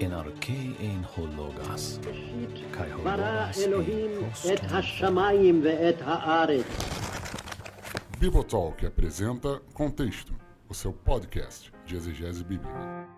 Bibotol en hologas, kai hologas Elohim et hashamayim haaretz. Bibotalk apresenta Contexto, o seu podcast de exegese bíblica.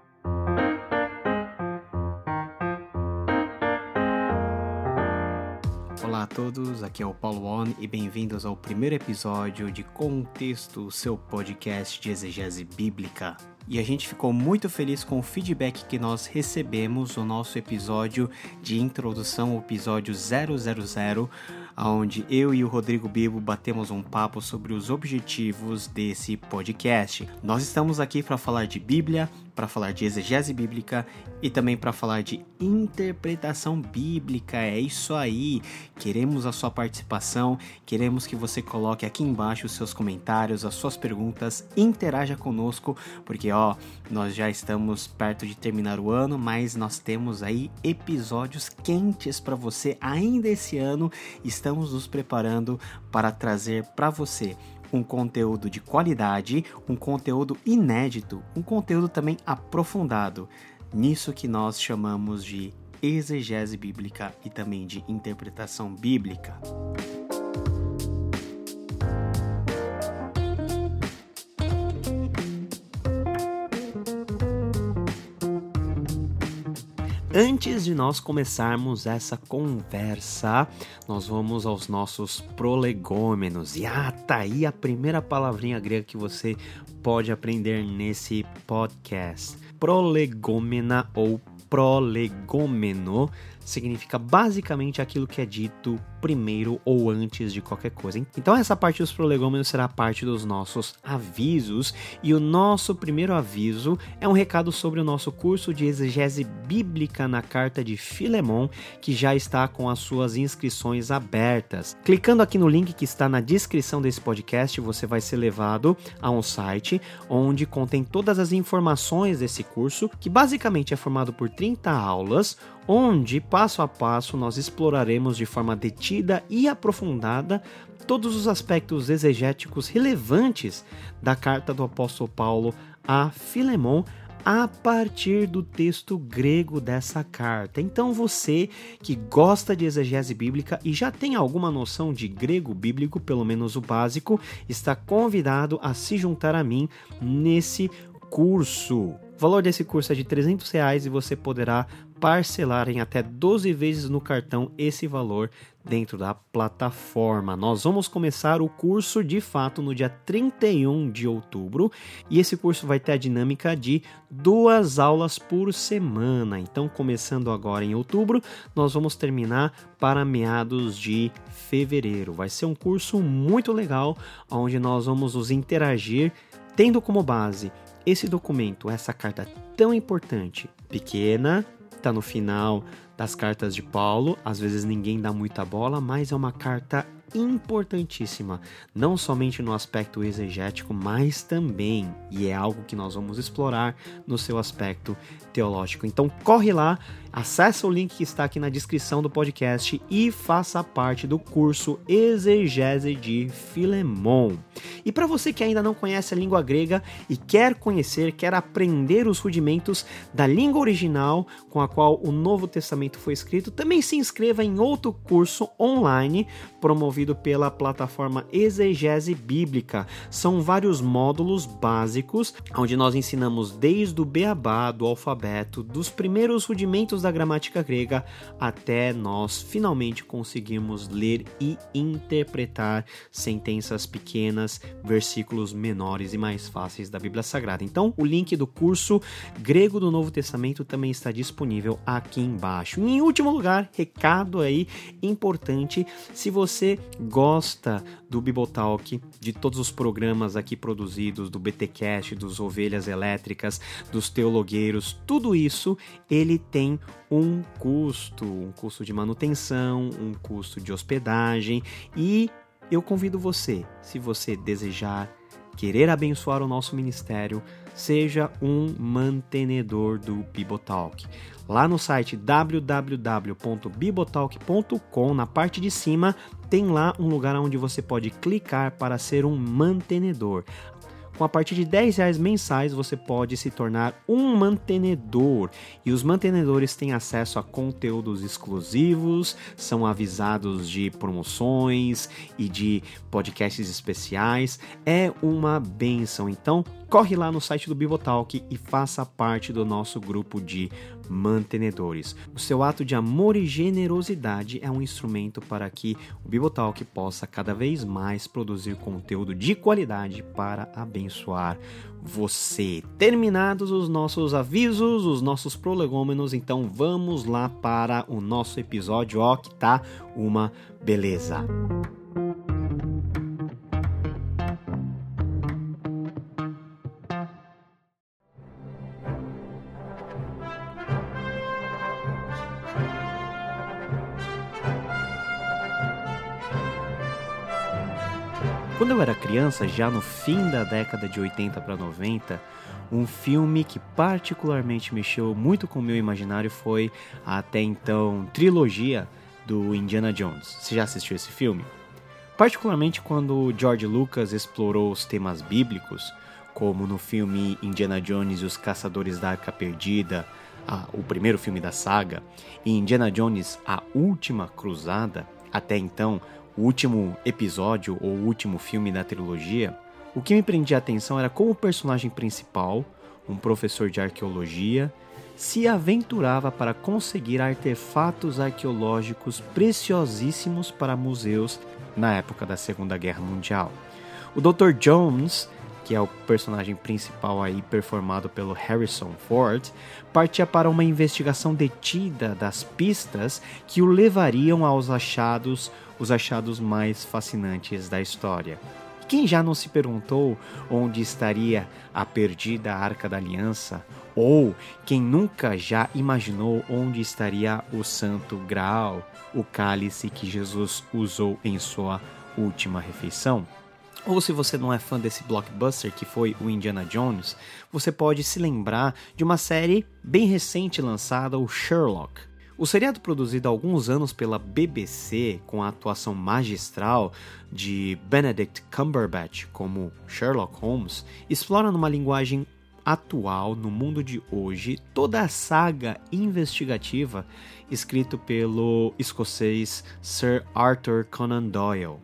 Olá a todos, aqui é o Paulo On e bem-vindos ao primeiro episódio de Contexto, o seu podcast de exegese bíblica. E a gente ficou muito feliz com o feedback que nós recebemos no nosso episódio de introdução, o episódio 000, onde eu e o Rodrigo Bibo batemos um papo sobre os objetivos desse podcast. Nós estamos aqui para falar de Bíblia, para falar de exegese bíblica e também para falar de interpretação bíblica. É isso aí. Queremos a sua participação, queremos que você coloque aqui embaixo os seus comentários, as suas perguntas, interaja conosco, porque ó, nós já estamos perto de terminar o ano, mas nós temos aí episódios quentes para você ainda esse ano. Estamos nos preparando para trazer para você um conteúdo de qualidade, um conteúdo inédito, um conteúdo também aprofundado, nisso que nós chamamos de exegese bíblica e também de interpretação bíblica. Antes de nós começarmos essa conversa, nós vamos aos nossos prolegômenos. E ah, tá aí a primeira palavrinha grega que você pode aprender nesse podcast. Prolegômena ou prolegômeno significa basicamente aquilo que é dito primeiro ou antes de qualquer coisa. Então essa parte dos prolegômenos será parte dos nossos avisos e o nosso primeiro aviso é um recado sobre o nosso curso de exegese bíblica na carta de Filemon, que já está com as suas inscrições abertas. Clicando aqui no link que está na descrição desse podcast, você vai ser levado a um site onde contém todas as informações desse curso, que basicamente é formado por 30 aulas, onde passo a passo nós exploraremos de forma detida e aprofundada todos os aspectos exegéticos relevantes da carta do apóstolo Paulo a Filemon a partir do texto grego dessa carta. Então você que gosta de exegese bíblica e já tem alguma noção de grego bíblico, pelo menos o básico, está convidado a se juntar a mim nesse curso. O valor desse curso é de 300 reais e você poderá parcelar em até 12 vezes no cartão esse valor dentro da plataforma. Nós vamos começar o curso de fato no dia 31 de outubro e esse curso vai ter a dinâmica de duas aulas por semana. Então, começando agora em outubro, nós vamos terminar para meados de fevereiro. Vai ser um curso muito legal onde nós vamos nos interagir tendo como base esse documento, essa carta tão importante, pequena, está no final das cartas de Paulo. Às vezes ninguém dá muita bola, mas é uma carta importantíssima, não somente no aspecto exegético, mas também, e é algo que nós vamos explorar no seu aspecto teológico. Então corre lá, acessa o link que está aqui na descrição do podcast e faça parte do curso Exegese de Filemon. E para você que ainda não conhece a língua grega e quer conhecer, quer aprender os rudimentos da língua original com a qual o Novo Testamento foi escrito, também se inscreva em outro curso online promovido pela plataforma Exegese Bíblica. São vários módulos básicos onde nós ensinamos desde o beabá do alfabeto, dos primeiros rudimentos da gramática grega até nós finalmente conseguirmos ler e interpretar sentenças pequenas, versículos menores e mais fáceis da Bíblia Sagrada. Então, o link do curso grego do Novo Testamento também está disponível aqui embaixo. E, em último lugar, recado aí importante, se você gosta do Bibotalk, de todos os programas aqui produzidos, do BTcast, dos Ovelhas Elétricas, dos Teologueiros, tudo isso, ele tem um custo, um custo de manutenção, um custo de hospedagem e eu convido você, se você desejar querer abençoar o nosso ministério, seja um mantenedor do Bibotalk. Lá no site www.bibotalk.com, na parte de cima, tem lá um lugar onde você pode clicar para ser um mantenedor. Com a partir de 10 reais mensais você pode se tornar um mantenedor. E os mantenedores têm acesso a conteúdos exclusivos, são avisados de promoções e de podcasts especiais. É uma benção. Então, corre lá no site do Bibotalk e faça parte do nosso grupo de mantenedores. O seu ato de amor e generosidade é um instrumento para que o Bibotalk possa cada vez mais produzir conteúdo de qualidade para abençoar você. Terminados os nossos avisos, os nossos prolegômenos, então vamos lá para o nosso episódio, ó, que tá uma beleza. Quando eu era criança, já no fim da década de 80 para 90, um filme que particularmente mexeu muito com o meu imaginário foi a até então trilogia do Indiana Jones. Você já assistiu esse filme? Particularmente quando George Lucas explorou os temas bíblicos, como no filme Indiana Jones e os Caçadores da Arca Perdida, a, o primeiro filme da saga, e Indiana Jones, a Última Cruzada, até então o último episódio ou o último filme da trilogia, o que me prendia a atenção era como o personagem principal, um professor de arqueologia, se aventurava para conseguir artefatos arqueológicos preciosíssimos para museus na época da Segunda Guerra Mundial. O Dr. Jones, que é o personagem principal aí performado pelo Harrison Ford, partia para uma investigação detida das pistas que o levariam aos achados os achados mais fascinantes da história. Quem já não se perguntou onde estaria a perdida Arca da Aliança? Ou quem nunca já imaginou onde estaria o Santo Graal, o cálice que Jesus usou em sua última refeição? Ou se você não é fã desse blockbuster que foi o Indiana Jones, você pode se lembrar de uma série bem recente lançada, o Sherlock. O seriado produzido há alguns anos pela BBC, com a atuação magistral de Benedict Cumberbatch como Sherlock Holmes, explora numa linguagem atual, no mundo de hoje, toda a saga investigativa escrito pelo escocês Sir Arthur Conan Doyle.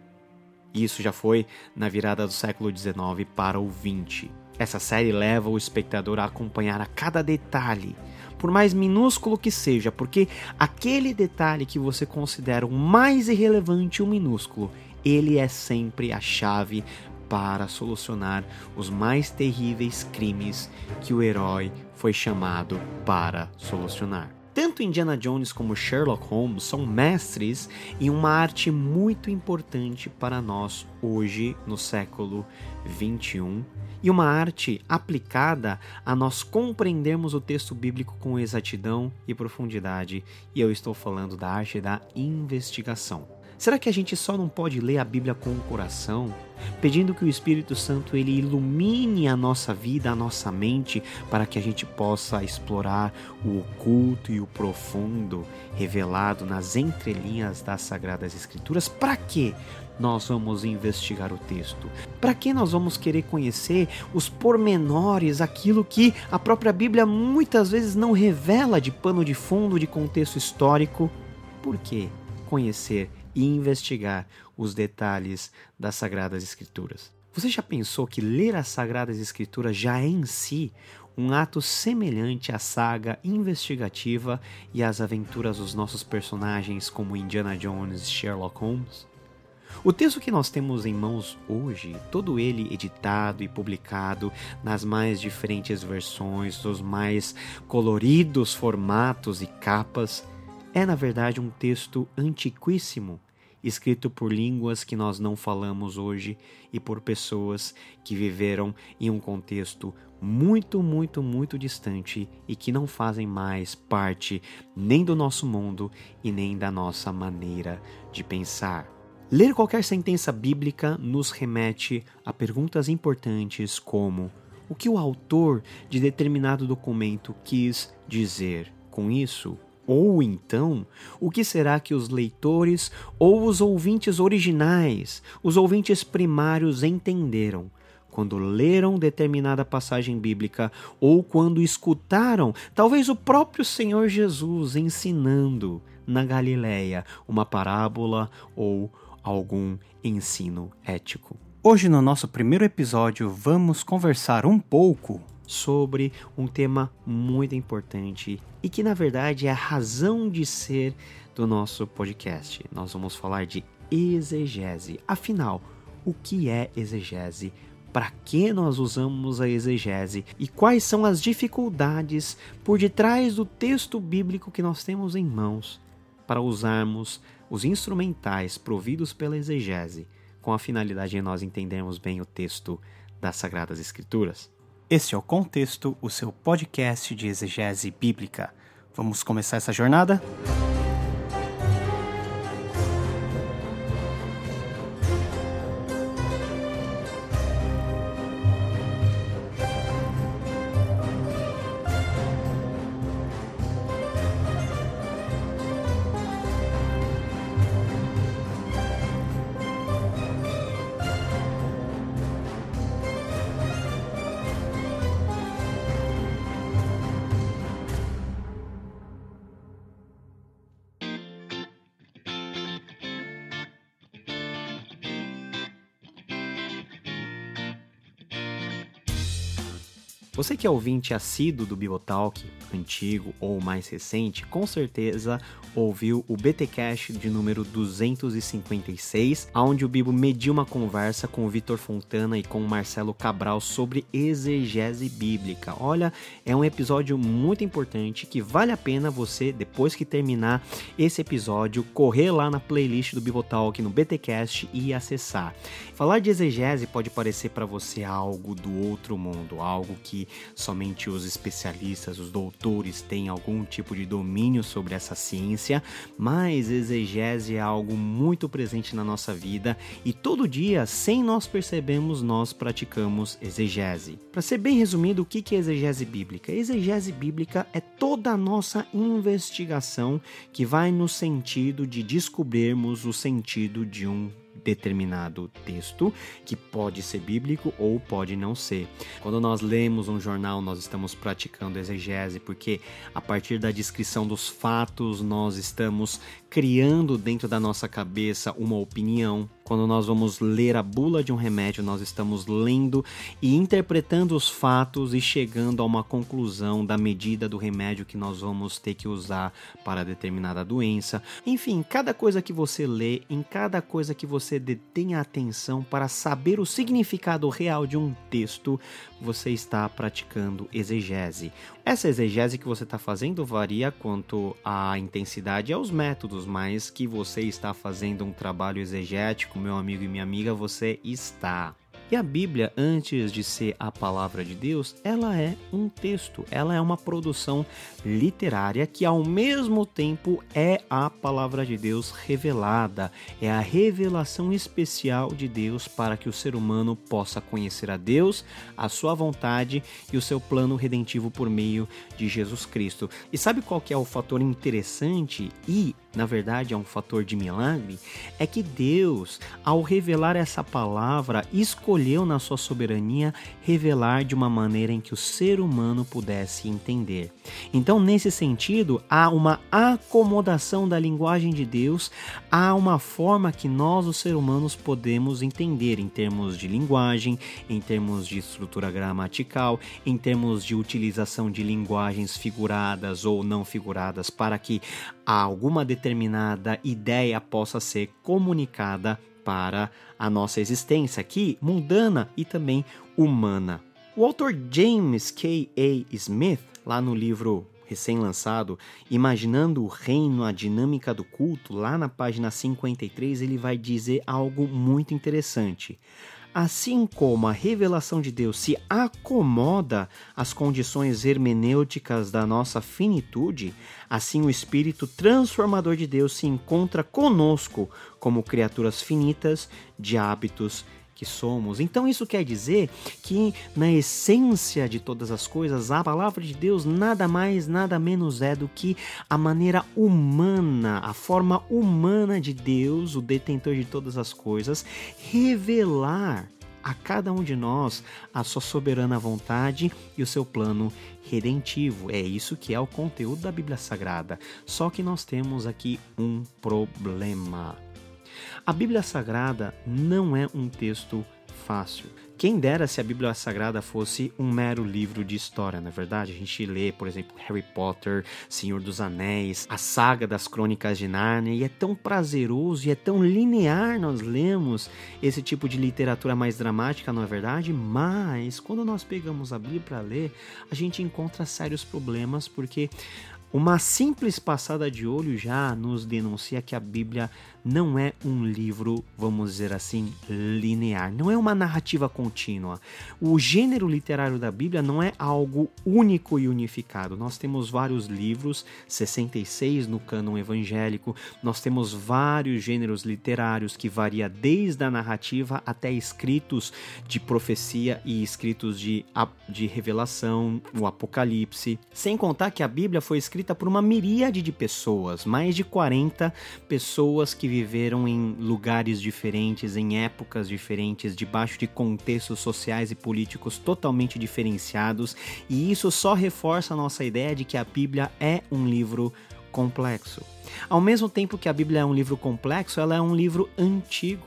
Isso já foi na virada do século XIX para o XX. Essa série leva o espectador a acompanhar a cada detalhe por mais minúsculo que seja, porque aquele detalhe que você considera o mais irrelevante o minúsculo, ele é sempre a chave para solucionar os mais terríveis crimes que o herói foi chamado para solucionar. Tanto Indiana Jones como Sherlock Holmes são mestres em uma arte muito importante para nós hoje no século 21 e uma arte aplicada a nós compreendermos o texto bíblico com exatidão e profundidade, e eu estou falando da arte da investigação. Será que a gente só não pode ler a Bíblia com o coração, pedindo que o Espírito Santo ele ilumine a nossa vida, a nossa mente, para que a gente possa explorar o oculto e o profundo revelado nas entrelinhas das sagradas escrituras? Para quê? nós vamos investigar o texto? Para que nós vamos querer conhecer os pormenores, aquilo que a própria Bíblia muitas vezes não revela de pano de fundo, de contexto histórico? Por que conhecer e investigar os detalhes das Sagradas Escrituras? Você já pensou que ler as Sagradas Escrituras já é em si um ato semelhante à saga investigativa e às aventuras dos nossos personagens como Indiana Jones e Sherlock Holmes? O texto que nós temos em mãos hoje, todo ele editado e publicado nas mais diferentes versões, dos mais coloridos formatos e capas, é na verdade um texto antiquíssimo, escrito por línguas que nós não falamos hoje e por pessoas que viveram em um contexto muito, muito, muito distante e que não fazem mais parte nem do nosso mundo e nem da nossa maneira de pensar. Ler qualquer sentença bíblica nos remete a perguntas importantes como: o que o autor de determinado documento quis dizer com isso? Ou então, o que será que os leitores ou os ouvintes originais, os ouvintes primários entenderam quando leram determinada passagem bíblica ou quando escutaram, talvez o próprio Senhor Jesus ensinando na Galileia uma parábola ou algum ensino ético. Hoje, no nosso primeiro episódio, vamos conversar um pouco sobre um tema muito importante e que, na verdade, é a razão de ser do nosso podcast. Nós vamos falar de exegese. Afinal, o que é exegese? Para que nós usamos a exegese e quais são as dificuldades por detrás do texto bíblico que nós temos em mãos para usarmos os instrumentais providos pela exegese com a finalidade de nós entendermos bem o texto das Sagradas Escrituras? Este é o Contexto, o seu podcast de exegese bíblica. Vamos começar essa jornada? Você que é ouvinte assíduo do Bibotalk, antigo ou mais recente, com certeza ouviu o BTcast de número 256, onde o Bibo mediu uma conversa com o Vitor Fontana e com o Marcelo Cabral sobre exegese bíblica. Olha, é um episódio muito importante que vale a pena você, depois que terminar esse episódio, correr lá na playlist do Bibotalk no BTcast e acessar. Falar de exegese pode parecer para você algo do outro mundo, algo que somente os especialistas, os doutores têm algum tipo de domínio sobre essa ciência, mas exegese é algo muito presente na nossa vida e todo dia, sem nós percebermos, nós praticamos exegese. Para ser bem resumido, o que é exegese bíblica? Exegese bíblica é toda a nossa investigação que vai no sentido de descobrirmos o sentido de um determinado texto, que pode ser bíblico ou pode não ser. Quando nós lemos um jornal, nós estamos praticando exegese, porque a partir da descrição dos fatos, nós estamos criando dentro da nossa cabeça uma opinião. Quando nós vamos ler a bula de um remédio, nós estamos lendo e interpretando os fatos e chegando a uma conclusão da medida do remédio que nós vamos ter que usar para determinada doença. Enfim, cada coisa que você lê, em cada coisa que você detém a atenção para saber o significado real de um texto, você está praticando exegese. Essa exegese que você está fazendo varia quanto à intensidade e aos métodos mas que você está fazendo um trabalho exegético, meu amigo e minha amiga, você está. E a Bíblia, antes de ser a palavra de Deus, ela é um texto, ela é uma produção literária que ao mesmo tempo é a palavra de Deus revelada, é a revelação especial de Deus para que o ser humano possa conhecer a Deus, a sua vontade e o seu plano redentivo por meio de Jesus Cristo. E sabe qual que é o fator interessante e na verdade é um fator de milagre, é que Deus, ao revelar essa palavra, escolheu na sua soberania revelar de uma maneira em que o ser humano pudesse entender. Então, nesse sentido, há uma acomodação da linguagem de Deus, há uma forma que nós, os seres humanos, podemos entender em termos de linguagem, em termos de estrutura gramatical, em termos de utilização de linguagens figuradas ou não figuradas, para que alguma determinada ideia possa ser comunicada para a nossa existência aqui, mundana e também humana. O autor James K. A. Smith, lá no livro recém-lançado, Imaginando o Reino, a Dinâmica do Culto, lá na página 53, ele vai dizer algo muito interessante. Assim como a revelação de Deus se acomoda às condições hermenêuticas da nossa finitude, assim o Espírito transformador de Deus se encontra conosco como criaturas finitas de hábitos que somos. Então isso quer dizer que na essência de todas as coisas, a palavra de Deus nada mais, nada menos é do que a maneira humana, a forma humana de Deus, o detentor de todas as coisas, revelar a cada um de nós a sua soberana vontade e o seu plano redentivo. É isso que é o conteúdo da Bíblia Sagrada. Só que nós temos aqui um problema. A Bíblia Sagrada não é um texto fácil. Quem dera se a Bíblia Sagrada fosse um mero livro de história, na é verdade? A gente lê, por exemplo, Harry Potter, Senhor dos Anéis, a saga das Crônicas de Nárnia, e é tão prazeroso e é tão linear nós lemos esse tipo de literatura mais dramática, não é verdade? Mas quando nós pegamos a Bíblia para ler, a gente encontra sérios problemas porque uma simples passada de olho já nos denuncia que a Bíblia não é um livro, vamos dizer assim, linear, não é uma narrativa contínua. O gênero literário da Bíblia não é algo único e unificado. Nós temos vários livros, 66 no cânon evangélico, nós temos vários gêneros literários que varia desde a narrativa até escritos de profecia e escritos de, de revelação, o Apocalipse. Sem contar que a Bíblia foi escrita por uma miríade de pessoas, mais de 40 pessoas que viveram em lugares diferentes, em épocas diferentes, debaixo de contextos sociais e políticos totalmente diferenciados, e isso só reforça a nossa ideia de que a Bíblia é um livro complexo. Ao mesmo tempo que a Bíblia é um livro complexo, ela é um livro antigo.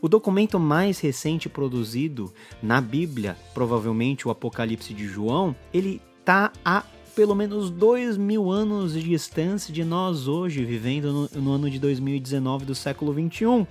O documento mais recente produzido na Bíblia, provavelmente o Apocalipse de João, ele está a pelo menos dois mil anos de distância de nós hoje, vivendo no, no ano de 2019 do século 21.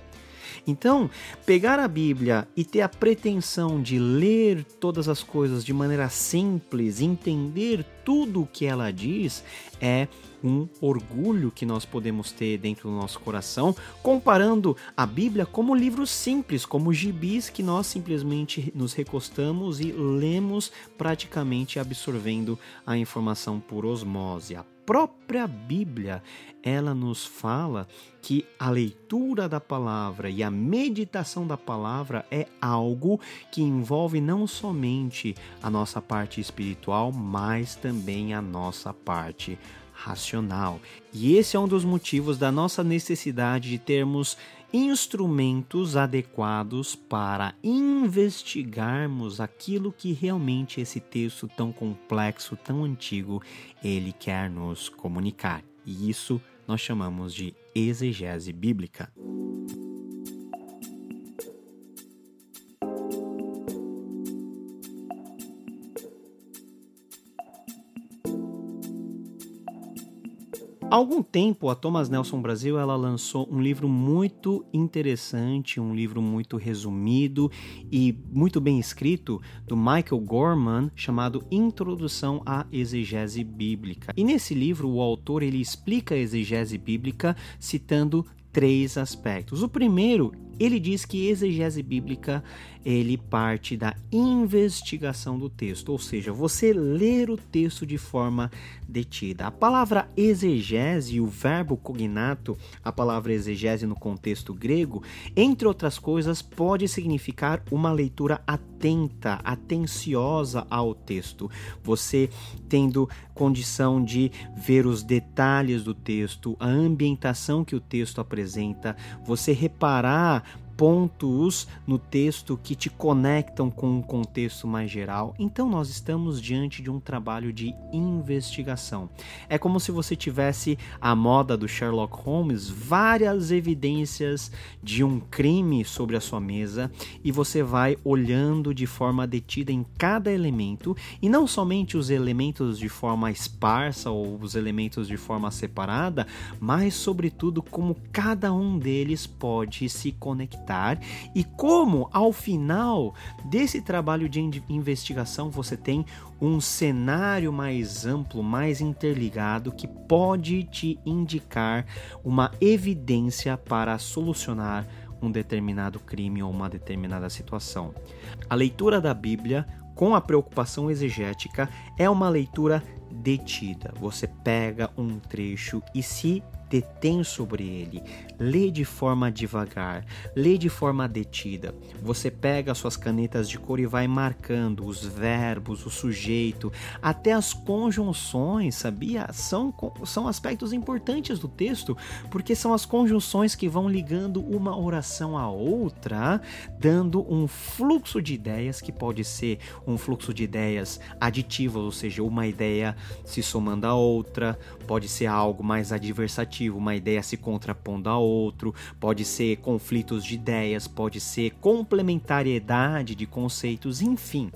Então, pegar a Bíblia e ter a pretensão de ler todas as coisas de maneira simples, entender tudo o que ela diz, é um orgulho que nós podemos ter dentro do nosso coração, comparando a Bíblia como livros simples, como gibis que nós simplesmente nos recostamos e lemos praticamente absorvendo a informação por osmose. A própria Bíblia, ela nos fala que a leitura da palavra e a meditação da palavra é algo que envolve não somente a nossa parte espiritual, mas também a nossa parte racional. E esse é um dos motivos da nossa necessidade de termos instrumentos adequados para investigarmos aquilo que realmente esse texto tão complexo, tão antigo, ele quer nos comunicar. E isso nós chamamos de exegese bíblica. Há algum tempo, a Thomas Nelson Brasil ela lançou um livro muito interessante, um livro muito resumido e muito bem escrito do Michael Gorman, chamado Introdução à Exegese Bíblica. E nesse livro, o autor ele explica a exegese bíblica citando três aspectos. O primeiro, ele diz que exegese bíblica ele parte da investigação do texto, ou seja, você ler o texto de forma detida. A palavra exegese, o verbo cognato, a palavra exegese no contexto grego, entre outras coisas, pode significar uma leitura atenta, atenciosa ao texto. Você tendo condição de ver os detalhes do texto, a ambientação que o texto apresenta, você reparar pontos no texto que te conectam com um contexto mais geral. Então nós estamos diante de um trabalho de investigação. É como se você tivesse a moda do Sherlock Holmes, várias evidências de um crime sobre a sua mesa e você vai olhando de forma detida em cada elemento e não somente os elementos de forma esparsa ou os elementos de forma separada, mas sobretudo como cada um deles pode se conectar e como ao final desse trabalho de investigação você tem um cenário mais amplo, mais interligado que pode te indicar uma evidência para solucionar um determinado crime ou uma determinada situação. A leitura da Bíblia com a preocupação exegética é uma leitura detida. Você pega um trecho e se detém sobre ele, lê de forma devagar, lê de forma detida. Você pega suas canetas de cor e vai marcando os verbos, o sujeito, até as conjunções, sabia? São, são aspectos importantes do texto, porque são as conjunções que vão ligando uma oração à outra, dando um fluxo de ideias que pode ser um fluxo de ideias aditivas, ou seja, uma ideia se somando a outra, pode ser algo mais adversativo, uma ideia se contrapondo a outro, pode ser conflitos de ideias, pode ser complementariedade de conceitos, enfim.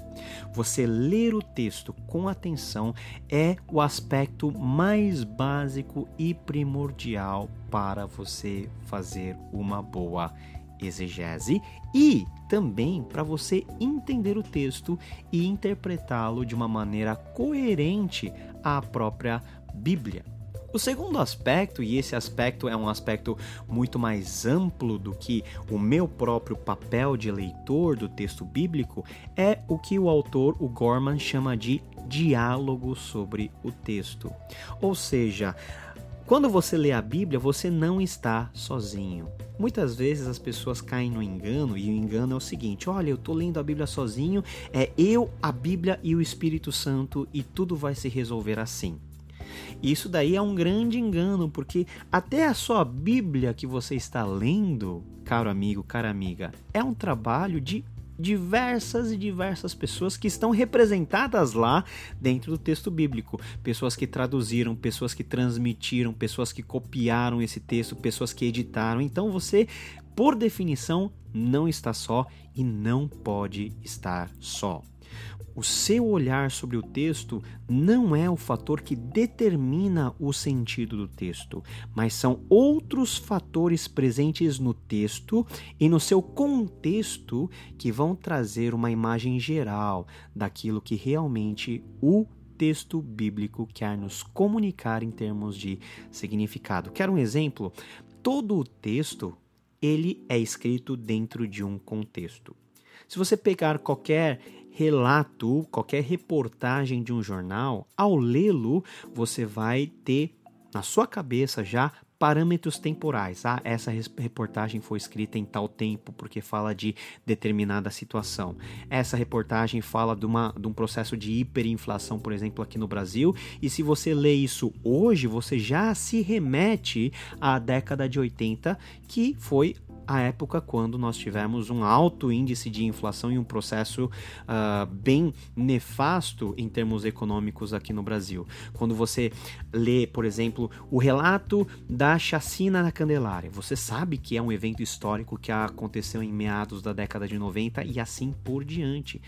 Você ler o texto com atenção é o aspecto mais básico e primordial para você fazer uma boa exegese e também para você entender o texto e interpretá-lo de uma maneira coerente à própria Bíblia. O segundo aspecto, e esse aspecto é um aspecto muito mais amplo do que o meu próprio papel de leitor do texto bíblico, é o que o autor, o Gorman, chama de diálogo sobre o texto. Ou seja, quando você lê a Bíblia, você não está sozinho. Muitas vezes as pessoas caem no engano, e o engano é o seguinte: olha, eu estou lendo a Bíblia sozinho, é eu, a Bíblia e o Espírito Santo, e tudo vai se resolver assim. Isso daí é um grande engano, porque até a sua Bíblia que você está lendo, caro amigo, cara amiga, é um trabalho de diversas e diversas pessoas que estão representadas lá dentro do texto bíblico. Pessoas que traduziram, pessoas que transmitiram, pessoas que copiaram esse texto, pessoas que editaram. Então você, por definição, não está só e não pode estar só. O seu olhar sobre o texto não é o fator que determina o sentido do texto, mas são outros fatores presentes no texto e no seu contexto que vão trazer uma imagem geral daquilo que realmente o texto bíblico quer nos comunicar em termos de significado. Quer um exemplo? Todo o texto ele é escrito dentro de um contexto. Se você pegar qualquer relato, qualquer reportagem de um jornal, ao lê-lo, você vai ter na sua cabeça já parâmetros temporais. Ah, essa reportagem foi escrita em tal tempo porque fala de determinada situação. Essa reportagem fala de, uma, de um processo de hiperinflação, por exemplo, aqui no Brasil. E se você lê isso hoje, você já se remete à década de 80, que foi a época quando nós tivemos um alto índice de inflação e um processo uh, bem nefasto em termos econômicos aqui no Brasil. Quando você lê, por exemplo, o relato da chacina na Candelária, você sabe que é um evento histórico que aconteceu em meados da década de 90 e assim por diante.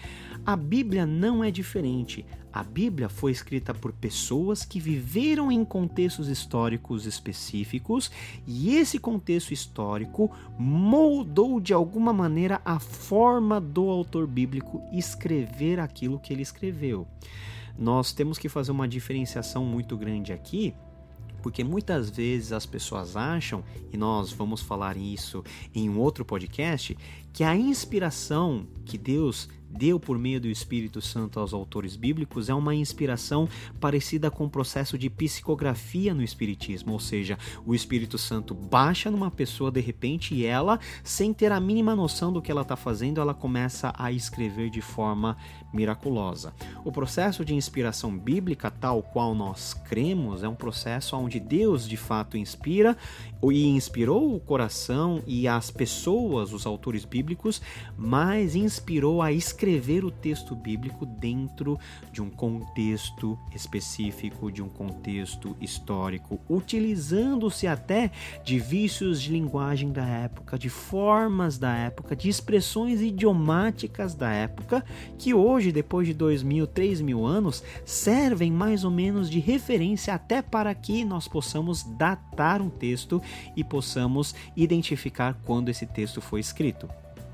A Bíblia não é diferente. A Bíblia foi escrita por pessoas que viveram em contextos históricos específicos e esse contexto histórico moldou de alguma maneira a forma do autor bíblico escrever aquilo que ele escreveu. Nós temos que fazer uma diferenciação muito grande aqui porque muitas vezes as pessoas acham, e nós vamos falar isso em um outro podcast, que a inspiração que Deus deu por meio do Espírito Santo aos autores bíblicos é uma inspiração parecida com o processo de psicografia no Espiritismo, ou seja, o Espírito Santo baixa numa pessoa de repente e ela, sem ter a mínima noção do que ela está fazendo, ela começa a escrever de forma miraculosa. O processo de inspiração bíblica, tal qual nós cremos, é um processo onde Deus de fato inspira e inspirou o coração e as pessoas, os autores bíblicos, mas inspirou a escrever o texto bíblico dentro de um contexto específico, de um contexto histórico, utilizando-se até de vícios de linguagem da época, de formas da época, de expressões idiomáticas da época, que hoje, depois de dois mil, três mil anos, servem mais ou menos de referência até para que nós possamos datar um texto e possamos identificar quando esse texto foi escrito.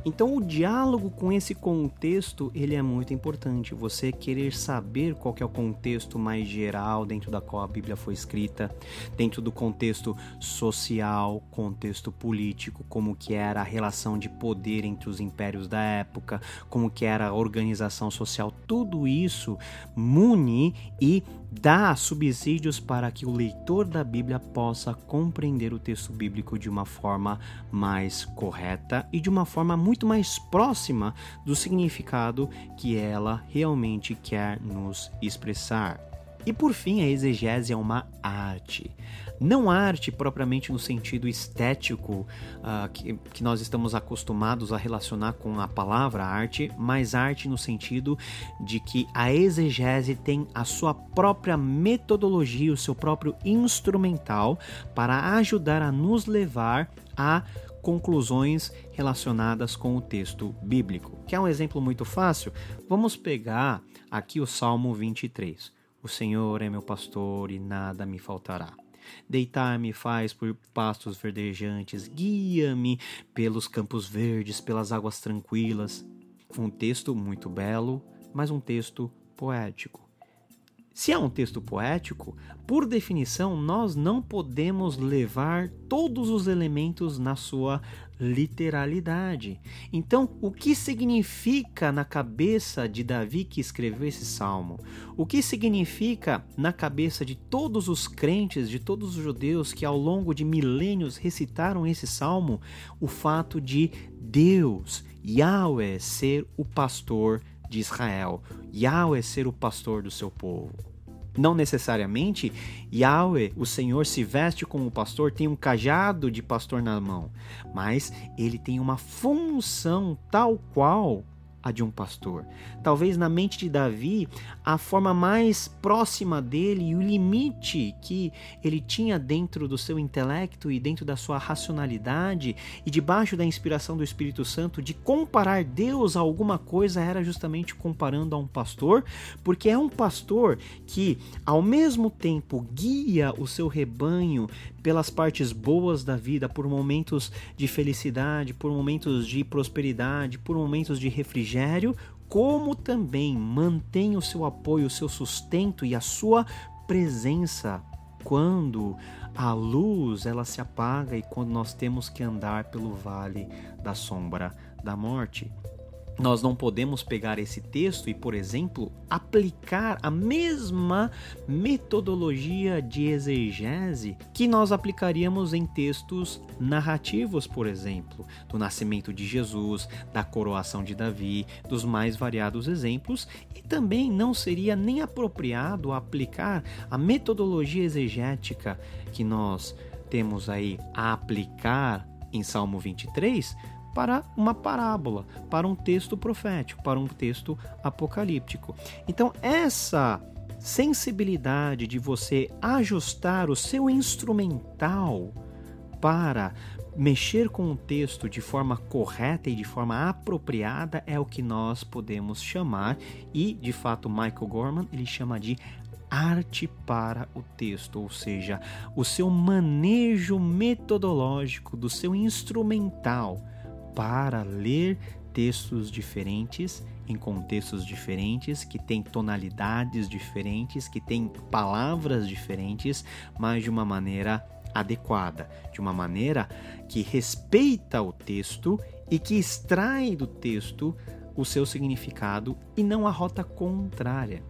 Então o diálogo com esse contexto, ele é muito importante. Você querer saber qual é o contexto mais geral dentro da qual a Bíblia foi escrita, dentro do contexto social, contexto político, como que era a relação de poder entre os impérios da época, como que era a organização social, tudo isso mune e dá subsídios para que o leitor da Bíblia possa compreender o texto bíblico de uma forma mais correta e de uma forma muito mais próxima do significado que ela realmente quer nos expressar. E por fim, a exegese é uma arte. Não arte propriamente no sentido estético uh, que, que nós estamos acostumados a relacionar com a palavra arte, mas arte no sentido de que a exegese tem a sua própria metodologia, o seu próprio instrumental para ajudar a nos levar a conclusões relacionadas com o texto bíblico. Quer um exemplo muito fácil? Vamos pegar aqui o Salmo 23. O Senhor é meu pastor e nada me faltará. Deitar-me faz por pastos verdejantes, guia-me pelos campos verdes, pelas águas tranquilas. Um texto muito belo, mas um texto poético. Se é um texto poético, por definição, nós não podemos levar todos os elementos na sua literalidade. Então, o que significa na cabeça de Davi que escreveu esse salmo? O que significa na cabeça de todos os crentes, de todos os judeus que ao longo de milênios recitaram esse salmo? O fato de Deus, Yahweh, ser o pastor de Israel. Yahweh ser o pastor do seu povo. Não necessariamente Yahweh, o Senhor, se veste como pastor, tem um cajado de pastor na mão, mas ele tem uma função tal qual a de um pastor. Talvez na mente de Davi, a forma mais próxima dele e o limite que ele tinha dentro do seu intelecto e dentro da sua racionalidade e debaixo da inspiração do Espírito Santo de comparar Deus a alguma coisa era justamente comparando a um pastor, porque é um pastor que ao mesmo tempo guia o seu rebanho pelas partes boas da vida, por momentos de felicidade, por momentos de prosperidade, por momentos de refrigério, como também mantém o seu apoio, o seu sustento e a sua presença quando a luz ela se apaga e quando nós temos que andar pelo vale da sombra da morte. Nós não podemos pegar esse texto e, por exemplo, aplicar a mesma metodologia de exegese que nós aplicaríamos em textos narrativos, por exemplo, do nascimento de Jesus, da coroação de Davi, dos mais variados exemplos, e também não seria nem apropriado aplicar a metodologia exegética que nós temos aí a aplicar em Salmo 23 para uma parábola, para um texto profético, para um texto apocalíptico. Então, essa sensibilidade de você ajustar o seu instrumental para mexer com o texto de forma correta e de forma apropriada é o que nós podemos chamar e de fato Michael Gorman ele chama de arte para o texto, ou seja, o seu manejo metodológico do seu instrumental para ler textos diferentes em contextos diferentes, que têm tonalidades diferentes, que têm palavras diferentes, mas de uma maneira adequada, de uma maneira que respeita o texto e que extrai do texto o seu significado e não a rota contrária.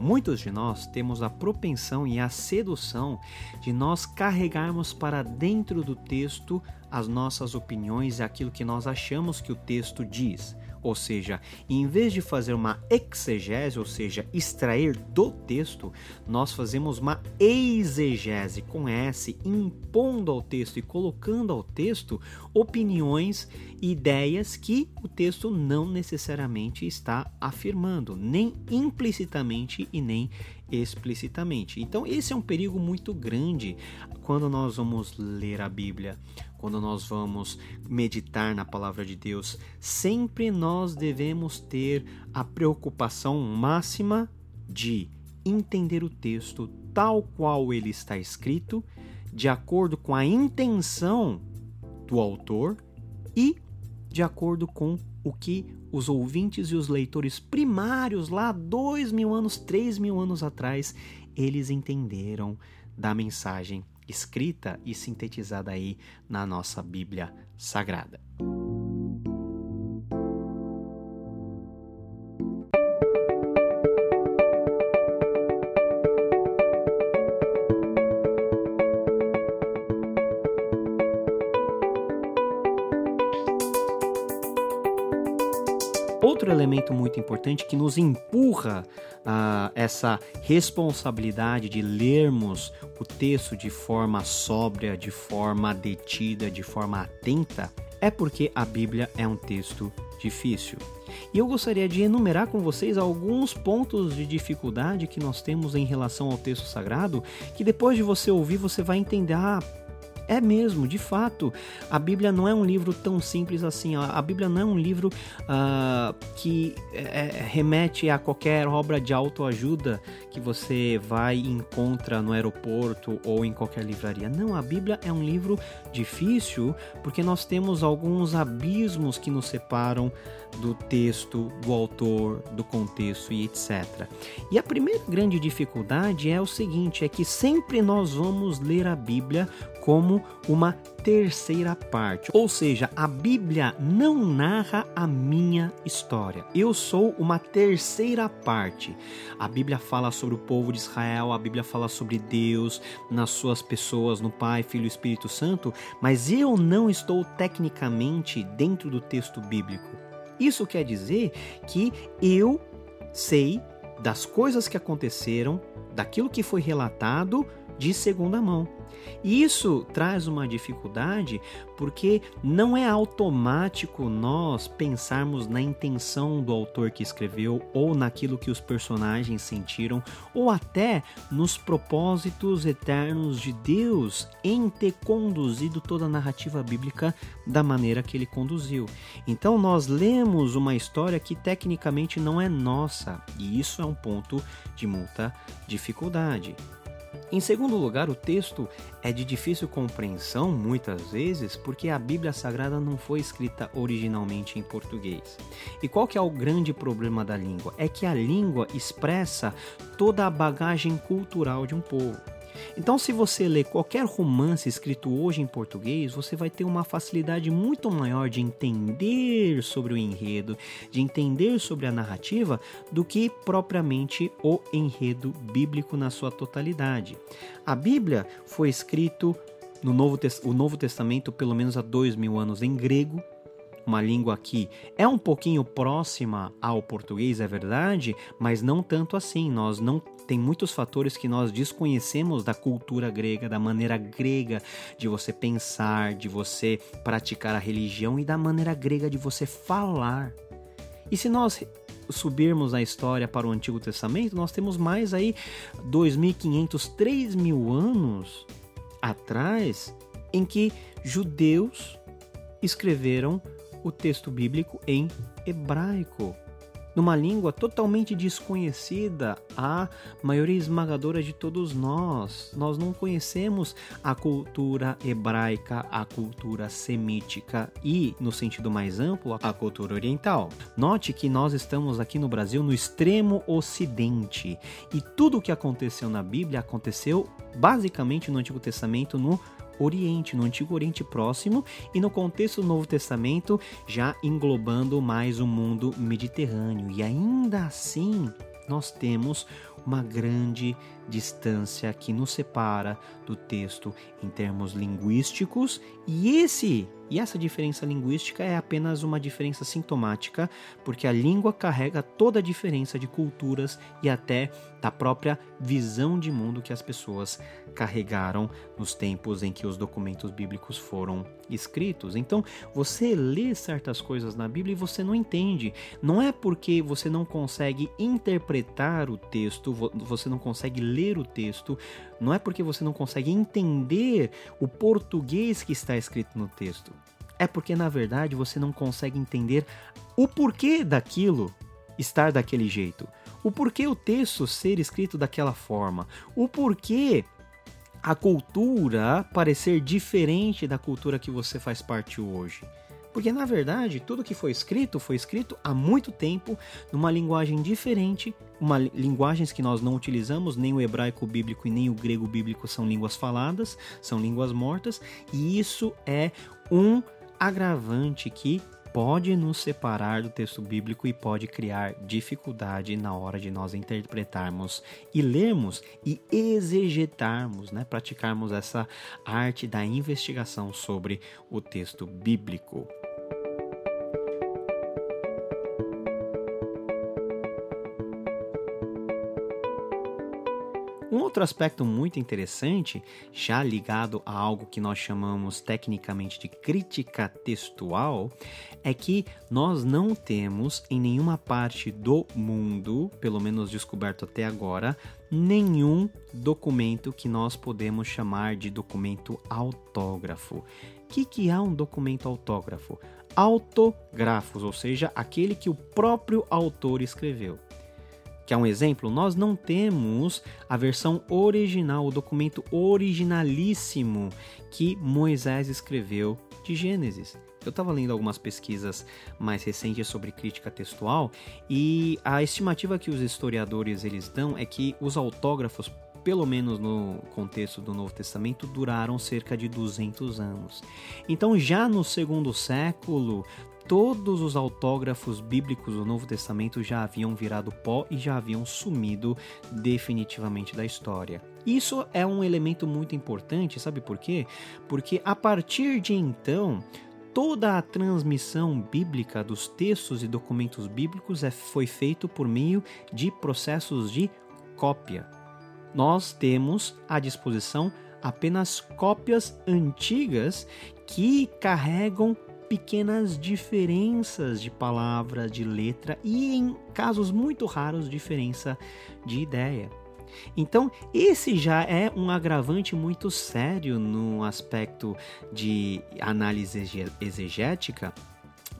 Muitos de nós temos a propensão e a sedução de nós carregarmos para dentro do texto as nossas opiniões e aquilo que nós achamos que o texto diz. Ou seja, em vez de fazer uma exegese, ou seja, extrair do texto, nós fazemos uma exegese com S, impondo ao texto e colocando ao texto opiniões ideias que o texto não necessariamente está afirmando, nem implicitamente e nem explicitamente. Então, esse é um perigo muito grande quando nós vamos ler a Bíblia, quando nós vamos meditar na palavra de Deus. Sempre nós devemos ter a preocupação máxima de entender o texto tal qual ele está escrito, de acordo com a intenção do autor e de acordo com o que os ouvintes e os leitores primários, lá dois mil anos, três mil anos atrás, eles entenderam da mensagem escrita e sintetizada aí na nossa Bíblia Sagrada. Outro elemento muito importante que nos empurra essa responsabilidade de lermos o texto de forma sóbria, de forma detida, de forma atenta, é porque a Bíblia é um texto difícil. E eu gostaria de enumerar com vocês alguns pontos de dificuldade que nós temos em relação ao texto sagrado, que depois de você ouvir você vai entender, ah, é mesmo, de fato, a Bíblia não é um livro tão simples assim. A Bíblia não é um livro uh, que é, é, remete a qualquer obra de autoajuda que você vai e encontra no aeroporto ou em qualquer livraria. Não, a Bíblia é um livro difícil porque nós temos alguns abismos que nos separam do texto, do autor, do contexto e etc. E a primeira grande dificuldade é o seguinte: é que sempre nós vamos ler a Bíblia como uma terceira parte. Ou seja, a Bíblia não narra a minha história. Eu sou uma terceira parte. A Bíblia fala sobre o povo de Israel, a Bíblia fala sobre Deus nas suas pessoas, no Pai, Filho e Espírito Santo, mas eu não estou tecnicamente dentro do texto bíblico. Isso quer dizer que eu sei das coisas que aconteceram, daquilo que foi relatado de segunda mão. E isso traz uma dificuldade porque não é automático nós pensarmos na intenção do autor que escreveu ou naquilo que os personagens sentiram ou até nos propósitos eternos de Deus em ter conduzido toda a narrativa bíblica da maneira que ele conduziu. Então nós lemos uma história que tecnicamente não é nossa, e isso é um ponto de muita dificuldade. Em segundo lugar, o texto é de difícil compreensão muitas vezes porque a Bíblia Sagrada não foi escrita originalmente em português. E qual que é o grande problema da língua? É que a língua expressa toda a bagagem cultural de um povo. Então, se você ler qualquer romance escrito hoje em português, você vai ter uma facilidade muito maior de entender sobre o enredo, de entender sobre a narrativa, do que propriamente o enredo bíblico na sua totalidade. A Bíblia foi escrito no Novo, o Novo Testamento pelo menos há dois mil anos em grego, uma língua que é um pouquinho próxima ao português, é verdade, mas não tanto assim. Nós não tem muitos fatores que nós desconhecemos da cultura grega, da maneira grega de você pensar, de você praticar a religião e da maneira grega de você falar. E se nós subirmos a história para o Antigo Testamento, nós temos mais aí 2.500, 3.000 anos atrás em que judeus escreveram o texto bíblico em hebraico numa língua totalmente desconhecida à maioria esmagadora de todos nós. Nós não conhecemos a cultura hebraica, a cultura semítica e, no sentido mais amplo, a cultura oriental. Note que nós estamos aqui no Brasil no extremo ocidente e tudo o que aconteceu na Bíblia aconteceu basicamente no Antigo Testamento no Oriente, no Antigo Oriente Próximo e no contexto do Novo Testamento, já englobando mais o mundo mediterrâneo. E ainda assim, nós temos uma grande distância que nos separa do texto em termos linguísticos, e esse e essa diferença linguística é apenas uma diferença sintomática, porque a língua carrega toda a diferença de culturas e até da própria visão de mundo que as pessoas carregaram nos tempos em que os documentos bíblicos foram escritos. Então, você lê certas coisas na Bíblia e você não entende. Não é porque você não consegue interpretar o texto, você não consegue ler o texto, não é porque você não consegue entender o português que está escrito no texto. É porque, na verdade, você não consegue entender o porquê daquilo estar daquele jeito. O porquê o texto ser escrito daquela forma. O porquê a cultura parecer diferente da cultura que você faz parte hoje. Porque na verdade, tudo que foi escrito foi escrito há muito tempo, numa linguagem diferente, uma linguagens que nós não utilizamos, nem o hebraico bíblico e nem o grego bíblico são línguas faladas, são línguas mortas, e isso é um agravante que pode nos separar do texto bíblico e pode criar dificuldade na hora de nós interpretarmos e lermos e exegetarmos, né, praticarmos essa arte da investigação sobre o texto bíblico. Um outro aspecto muito interessante, já ligado a algo que nós chamamos tecnicamente de crítica textual, é que nós não temos em nenhuma parte do mundo, pelo menos descoberto até agora, nenhum documento que nós podemos chamar de documento autógrafo. O que, que é um documento autógrafo? Autografos, ou seja, aquele que o próprio autor escreveu. Que é um exemplo, nós não temos a versão original, o documento originalíssimo que Moisés escreveu de Gênesis. Eu estava lendo algumas pesquisas mais recentes sobre crítica textual e a estimativa que os historiadores eles dão é que os autógrafos pelo menos no contexto do Novo Testamento, duraram cerca de 200 anos. Então, já no segundo século, todos os autógrafos bíblicos do Novo Testamento já haviam virado pó e já haviam sumido definitivamente da história. Isso é um elemento muito importante, sabe por quê? Porque a partir de então, toda a transmissão bíblica dos textos e documentos bíblicos é, foi feito por meio de processos de cópia. Nós temos à disposição apenas cópias antigas que carregam pequenas diferenças de palavra, de letra e, em casos muito raros, diferença de ideia. Então, esse já é um agravante muito sério no aspecto de análise exegética,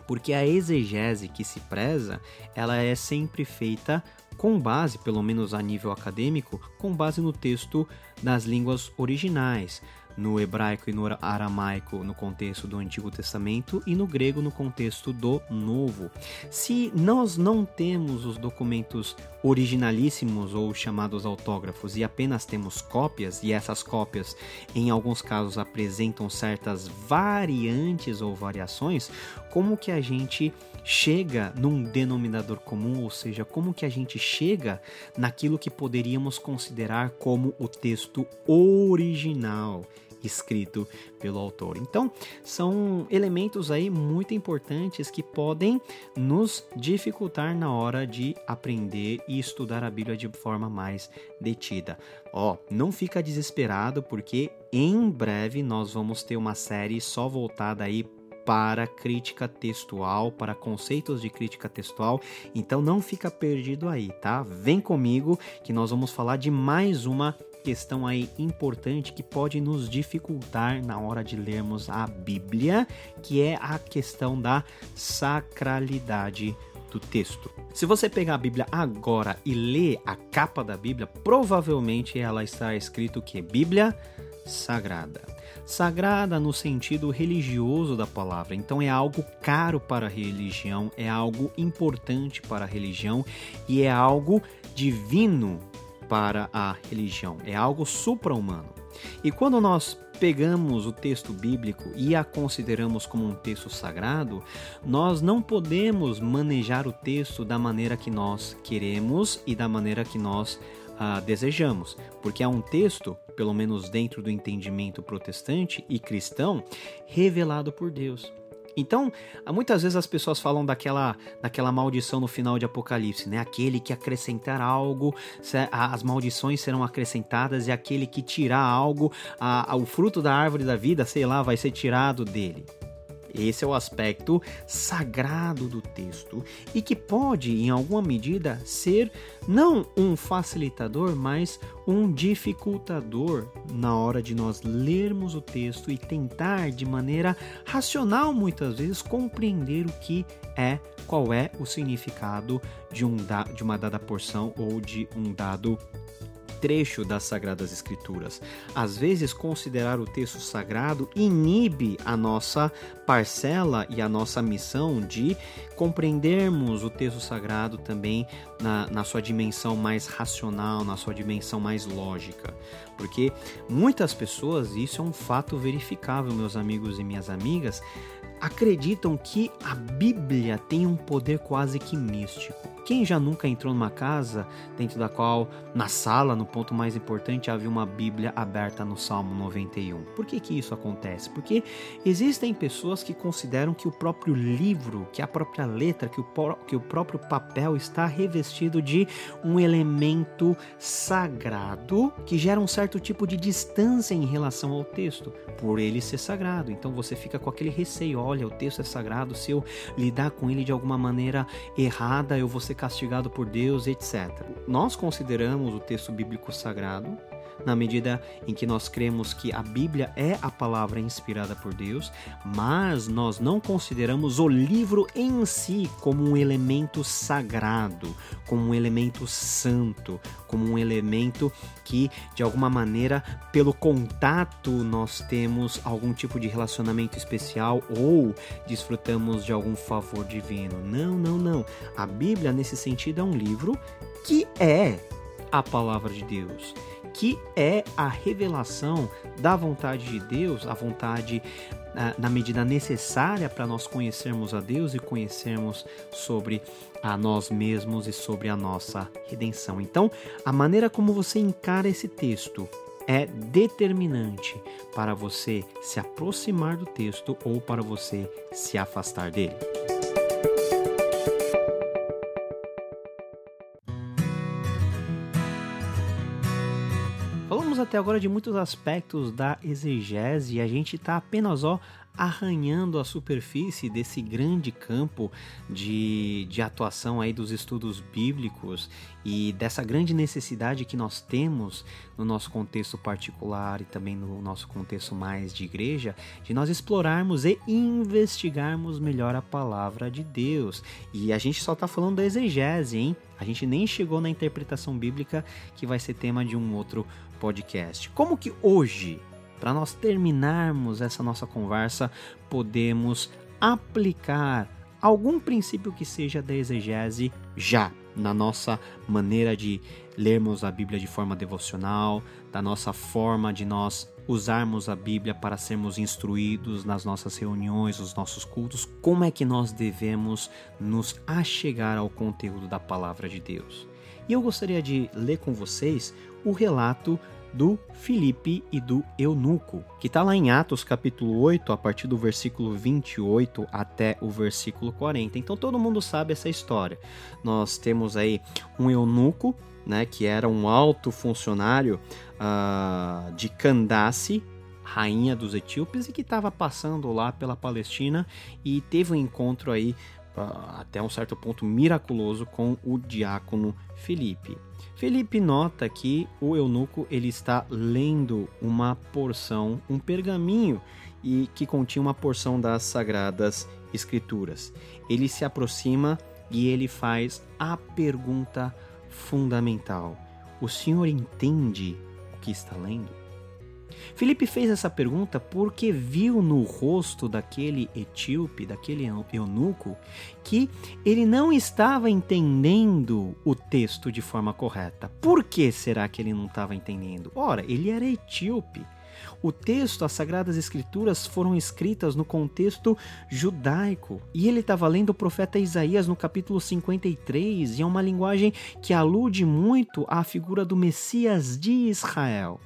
porque a exegese que se preza, ela é sempre feita com base, pelo menos a nível acadêmico, com base no texto das línguas originais no hebraico e no aramaico no contexto do Antigo Testamento e no grego no contexto do Novo. Se nós não temos os documentos originalíssimos ou chamados autógrafos e apenas temos cópias, e essas cópias em alguns casos apresentam certas variantes ou variações, como que a gente chega num denominador comum, ou seja, como que a gente chega naquilo que poderíamos considerar como o texto original escrito pelo autor. Então, são elementos aí muito importantes que podem nos dificultar na hora de aprender e estudar a Bíblia de forma mais detida. Ó, não fica desesperado porque em breve nós vamos ter uma série só voltada aí para crítica textual, para conceitos de crítica textual. Então não fica perdido aí, tá? Vem comigo que nós vamos falar de mais uma questão aí importante que pode nos dificultar na hora de lermos a Bíblia, que é a questão da sacralidade do texto. Se você pegar a Bíblia agora e ler a capa da Bíblia, provavelmente ela está escrito que Bíblia sagrada. Sagrada no sentido religioso da palavra, então é algo caro para a religião, é algo importante para a religião e é algo divino para a religião, é algo supra-humano. E quando nós pegamos o texto bíblico e a consideramos como um texto sagrado, nós não podemos manejar o texto da maneira que nós queremos e da maneira que nós ah, desejamos, porque é um texto, pelo menos dentro do entendimento protestante e cristão, revelado por Deus. Então, muitas vezes as pessoas falam daquela, daquela maldição no final de Apocalipse, né? Aquele que acrescentar algo, as maldições serão acrescentadas e aquele que tirar algo, a, a, o fruto da árvore da vida, sei lá, vai ser tirado dele. Esse é o aspecto sagrado do texto e que pode, em alguma medida, ser não um facilitador, mas um dificultador na hora de nós lermos o texto e tentar, de maneira racional, muitas vezes, compreender o que é, qual é o significado de, um da, de uma dada porção ou de um dado trecho das Sagradas Escrituras. Às vezes, considerar o texto sagrado inibe a nossa parcela e a nossa missão de compreendermos o texto sagrado também na, na sua dimensão mais racional, na sua dimensão mais lógica. Porque muitas pessoas, isso é um fato verificável, meus amigos e minhas amigas, acreditam que a Bíblia tem um poder quase que místico. Quem já nunca entrou numa casa dentro da qual, na sala, no ponto mais importante, havia uma Bíblia aberta no Salmo 91? Por que, que isso acontece? Porque existem pessoas que consideram que o próprio livro, que a própria letra, que o, que o próprio papel está revestido de um elemento sagrado que gera um certo tipo de distância em relação ao texto, por ele ser sagrado. Então você fica com aquele receio: olha, o texto é sagrado, se eu lidar com ele de alguma maneira errada, eu vou ser castigado por Deus, etc. Nós consideramos o texto bíblico sagrado na medida em que nós cremos que a Bíblia é a palavra inspirada por Deus, mas nós não consideramos o livro em si como um elemento sagrado, como um elemento santo, como um elemento que, de alguma maneira, pelo contato, nós temos algum tipo de relacionamento especial ou desfrutamos de algum favor divino. Não, não, não. A Bíblia, nesse sentido, é um livro que é a palavra de Deus, que é a revelação da vontade de Deus, a vontade na medida necessária para nós conhecermos a Deus e conhecermos sobre a nós mesmos e sobre a nossa redenção. Então, a maneira como você encara esse texto é determinante para você se aproximar do texto ou para você se afastar dele. Agora de muitos aspectos da exegese e a gente está apenas ó, arranhando a superfície desse grande campo de, de atuação aí dos estudos bíblicos e dessa grande necessidade que nós temos no nosso contexto particular e também no nosso contexto mais de igreja, de nós explorarmos e investigarmos melhor a palavra de Deus. E a gente só está falando da exegese, hein? A gente nem chegou na interpretação bíblica que vai ser tema de um outro podcast. Como que hoje para nós terminarmos essa nossa conversa, podemos aplicar algum princípio que seja da exegese já na nossa maneira de lermos a Bíblia de forma devocional, da nossa forma de nós usarmos a Bíblia para sermos instruídos nas nossas reuniões, nos nossos cultos, como é que nós devemos nos achegar ao conteúdo da palavra de Deus. E eu gostaria de ler com vocês o relato do Filipe e do eunuco, que está lá em Atos capítulo 8, a partir do versículo 28 até o versículo 40. Então todo mundo sabe essa história. Nós temos aí um eunuco, né, que era um alto funcionário uh, de Candace, rainha dos etíopes, e que estava passando lá pela Palestina e teve um encontro aí até um certo ponto miraculoso com o diácono Filipe. Felipe nota que o eunuco ele está lendo uma porção, um pergaminho e que continha uma porção das sagradas escrituras. Ele se aproxima e ele faz a pergunta fundamental: O senhor entende o que está lendo? Felipe fez essa pergunta porque viu no rosto daquele etíope, daquele eunuco, que ele não estava entendendo o texto de forma correta. Por que será que ele não estava entendendo? Ora, ele era etíope. O texto, as Sagradas Escrituras foram escritas no contexto judaico. E ele estava lendo o profeta Isaías no capítulo 53, e é uma linguagem que alude muito à figura do Messias de Israel.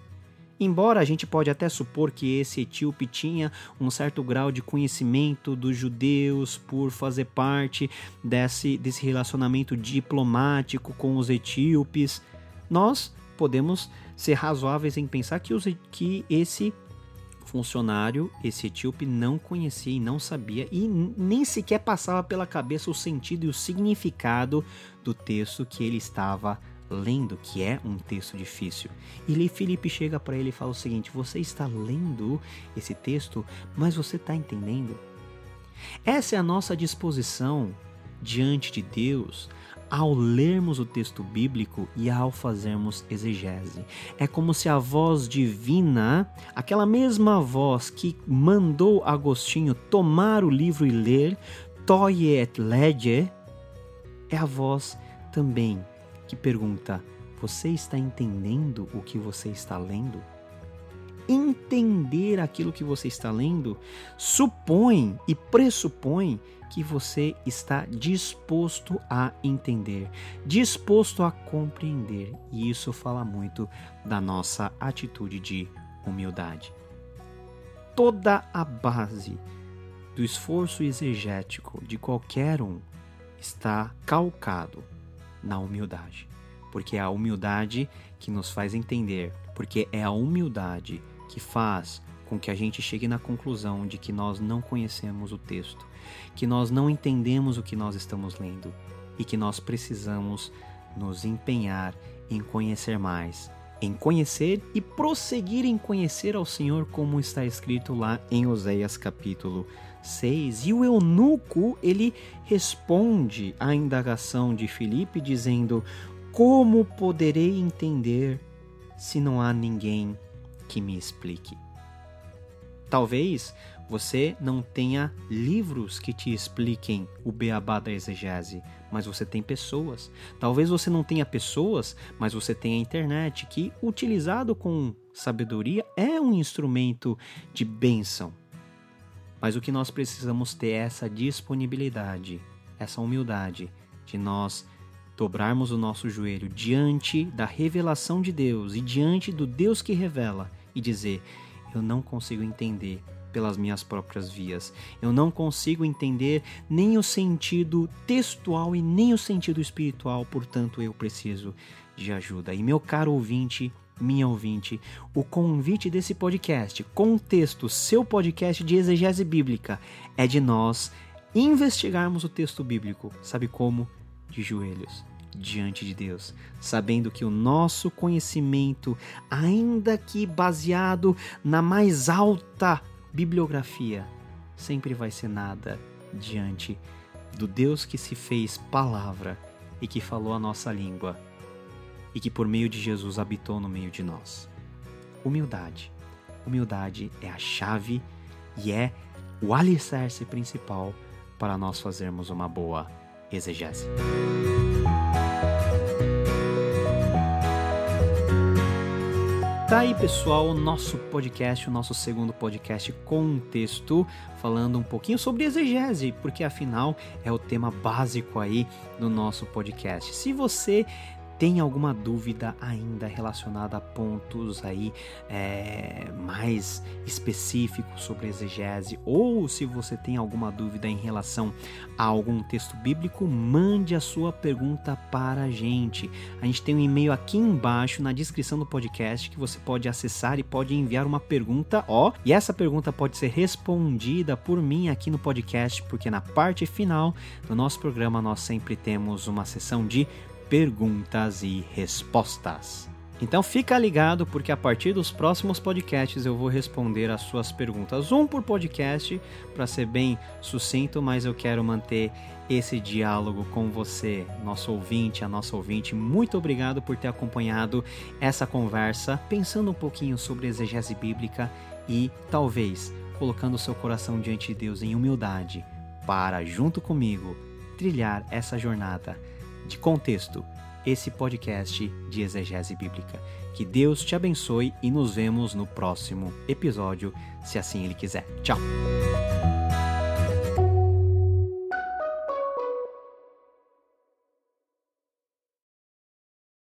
Embora a gente pode até supor que esse etíope tinha um certo grau de conhecimento dos judeus por fazer parte desse, desse relacionamento diplomático com os etíopes, nós podemos ser razoáveis em pensar que, os, que esse funcionário, esse etíope, não conhecia e não sabia e nem sequer passava pela cabeça o sentido e o significado do texto que ele estava lendo, que é um texto difícil. E Felipe chega para ele e fala o seguinte: Você está lendo esse texto, mas você está entendendo? Essa é a nossa disposição diante de Deus ao lermos o texto bíblico e ao fazermos exegese. É como se a voz divina, aquela mesma voz que mandou Agostinho tomar o livro e ler, Toie et lege, é a voz também que pergunta: Você está entendendo o que você está lendo? Entender aquilo que você está lendo supõe e pressupõe que você está disposto a entender, disposto a compreender. E isso fala muito da nossa atitude de humildade. Toda a base do esforço exegético de qualquer um está calcado na humildade, porque é a humildade que nos faz entender, porque é a humildade que faz com que a gente chegue na conclusão de que nós não conhecemos o texto, que nós não entendemos o que nós estamos lendo e que nós precisamos nos empenhar em conhecer mais, em conhecer e prosseguir em conhecer ao Senhor, como está escrito lá em Oséias capítulo 6. E o eunuco, ele responde à indagação de Filipe dizendo: Como poderei entender se não há ninguém que me explique? Talvez você não tenha livros que te expliquem o beabá da exegese, mas você tem pessoas. Talvez você não tenha pessoas, mas você tem a internet, que, utilizado com sabedoria, é um instrumento de bênção. Mas o que nós precisamos ter é essa disponibilidade, essa humildade de nós dobrarmos o nosso joelho diante da revelação de Deus e diante do Deus que revela e dizer: Eu não consigo entender pelas minhas próprias vias. Eu não consigo entender nem o sentido textual e nem o sentido espiritual, portanto eu preciso de ajuda. E meu caro ouvinte, minha ouvinte, o convite desse podcast, Contexto, seu podcast de exegese bíblica, é de nós investigarmos o texto bíblico. Sabe como? De joelhos diante de Deus, sabendo que o nosso conhecimento, ainda que baseado na mais alta bibliografia sempre vai ser nada diante do Deus que se fez palavra e que falou a nossa língua e que por meio de Jesus habitou no meio de nós. Humildade. Humildade é a chave e é o alicerce principal para nós fazermos uma boa exegese. Tá aí, pessoal, o nosso podcast, o nosso segundo podcast Contexto, falando um pouquinho sobre exegese, porque afinal é o tema básico aí do nosso podcast. Se você tem alguma dúvida ainda relacionada a pontos aí é, mais específicos sobre exegese, ou se você tem alguma dúvida em relação a algum texto bíblico, mande a sua pergunta para a gente. A gente tem um e-mail aqui embaixo na descrição do podcast que você pode acessar e pode enviar uma pergunta, ó, e essa pergunta pode ser respondida por mim aqui no podcast, porque na parte final do nosso programa nós sempre temos uma sessão de perguntas e respostas. Então fica ligado porque a partir dos próximos podcasts eu vou responder as suas perguntas, um por podcast, para ser bem sucinto, mas eu quero manter esse diálogo com você, nosso ouvinte, a nossa ouvinte. Muito obrigado por ter acompanhado essa conversa, pensando um pouquinho sobre exegese bíblica e talvez colocando seu coração diante de Deus em humildade para junto comigo trilhar essa jornada de contexto esse podcast de exegese bíblica. Que Deus te abençoe e nos vemos no próximo episódio, se assim Ele quiser. Tchau!